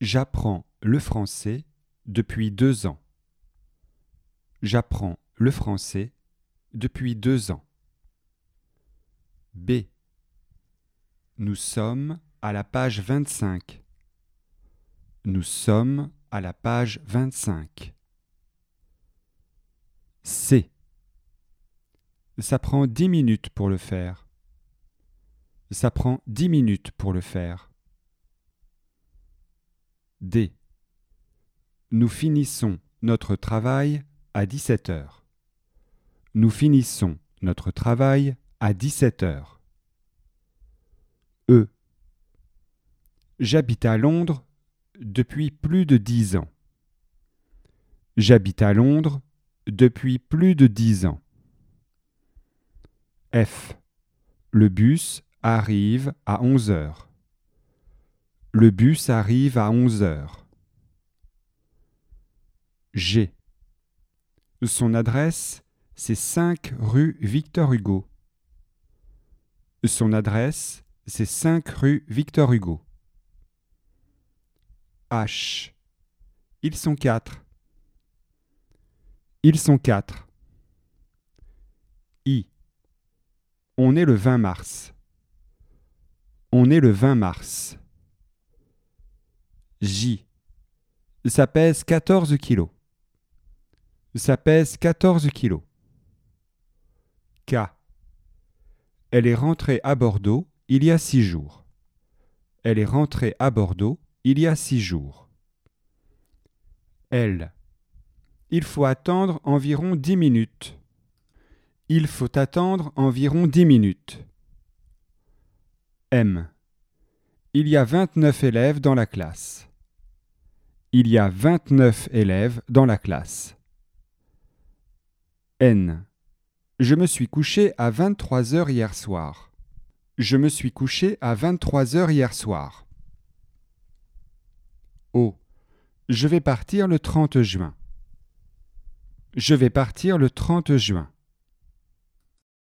J'apprends le français depuis deux ans. J'apprends le français depuis deux ans. B. Nous sommes à la page 25. Nous sommes à la page 25. C. Ça prend dix minutes pour le faire. Ça prend dix minutes pour le faire. D. Nous finissons notre travail à 17 heures. Nous finissons notre travail à 17 heures. E. J'habite à Londres depuis plus de dix ans. J'habite à Londres depuis plus de dix ans. F. Le bus arrive à onze heures. Le bus arrive à onze heures. G. Son adresse, c'est 5 rue Victor Hugo. Son adresse, c'est 5 rue Victor Hugo. H. Ils sont quatre. Ils sont quatre. I. On est le 20 mars. On est le 20 mars. J. Ça pèse 14 kilos. Ça pèse 14 kilos. K. Elle est rentrée à Bordeaux il y a six jours. Elle est rentrée à Bordeaux il y a six jours. L. Il faut attendre environ dix minutes. Il faut attendre environ dix minutes. M. Il y a vingt-neuf élèves dans la classe. Il y a vingt-neuf élèves dans la classe. N. Je me suis couché à vingt-trois heures hier soir. Je me suis couché à vingt-trois heures hier soir. O. Je vais partir le 30 juin. Je vais partir le 30 juin.